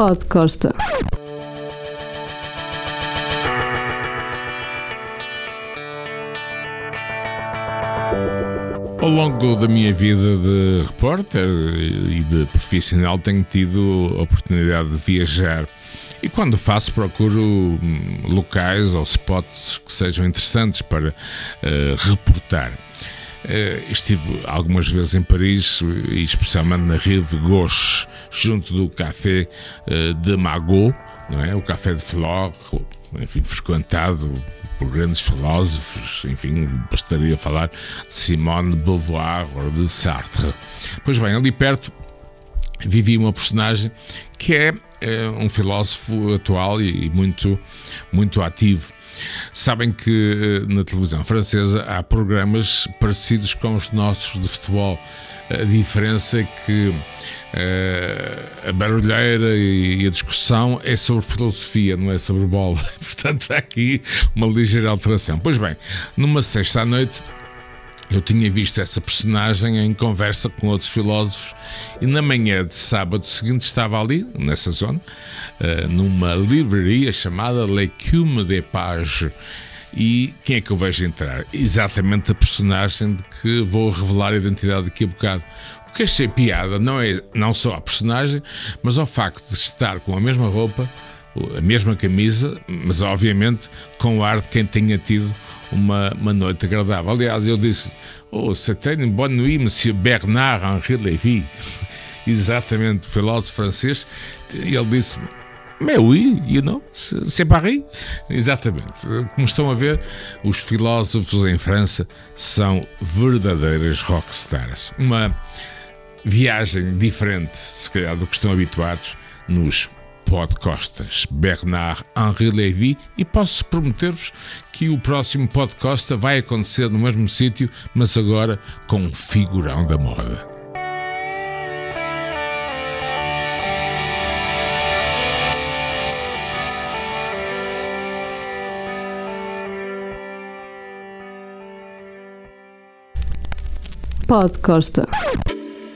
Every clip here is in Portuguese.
Pode Costa. Ao longo da minha vida de repórter e de profissional tenho tido a oportunidade de viajar e quando faço procuro hum, locais ou spots que sejam interessantes para uh, reportar. Uh, estive algumas vezes em Paris, e especialmente na Rive Gauche, junto do Café uh, de Magot, não é? o Café de Flore, enfim, frequentado por grandes filósofos, enfim, bastaria falar de Simone de Beauvoir ou de Sartre. Pois bem, ali perto vivia uma personagem que é, é um filósofo atual e muito, muito ativo. Sabem que eh, na televisão francesa há programas parecidos com os nossos de futebol. A diferença é que uh, a barulheira e a discussão é sobre filosofia, não é sobre bola. Portanto, há aqui uma ligeira alteração. Pois bem, numa sexta à noite eu tinha visto essa personagem em conversa com outros filósofos e na manhã de sábado seguinte estava ali, nessa zona, eh, numa livraria chamada L'Écume des Pages. E quem é que eu vejo entrar? Exatamente a personagem de que vou revelar a identidade daqui a bocado. O que achei piada não é não só a personagem, mas ao facto de estar com a mesma roupa, a mesma camisa, mas obviamente com o ar de quem tenha tido uma, uma noite agradável. Aliás, eu disse: Oh, c'était une bonne nuit, Monsieur Bernard Henri Lévy. Exatamente, filósofo francês. Ele disse: Mais oui, you know, c'est Paris. Exatamente. Como estão a ver, os filósofos em França são verdadeiras rockstars. Uma viagem diferente, se calhar, do que estão habituados nos podcostas Bernard Henri Lévy e posso prometer-vos que o próximo podcast vai acontecer no mesmo sítio, mas agora com um figurão da moda. Podcosta.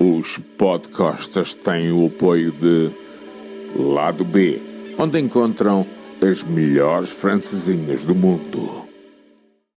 Os podcastas têm o apoio de Lado B, onde encontram as melhores francesinhas do mundo.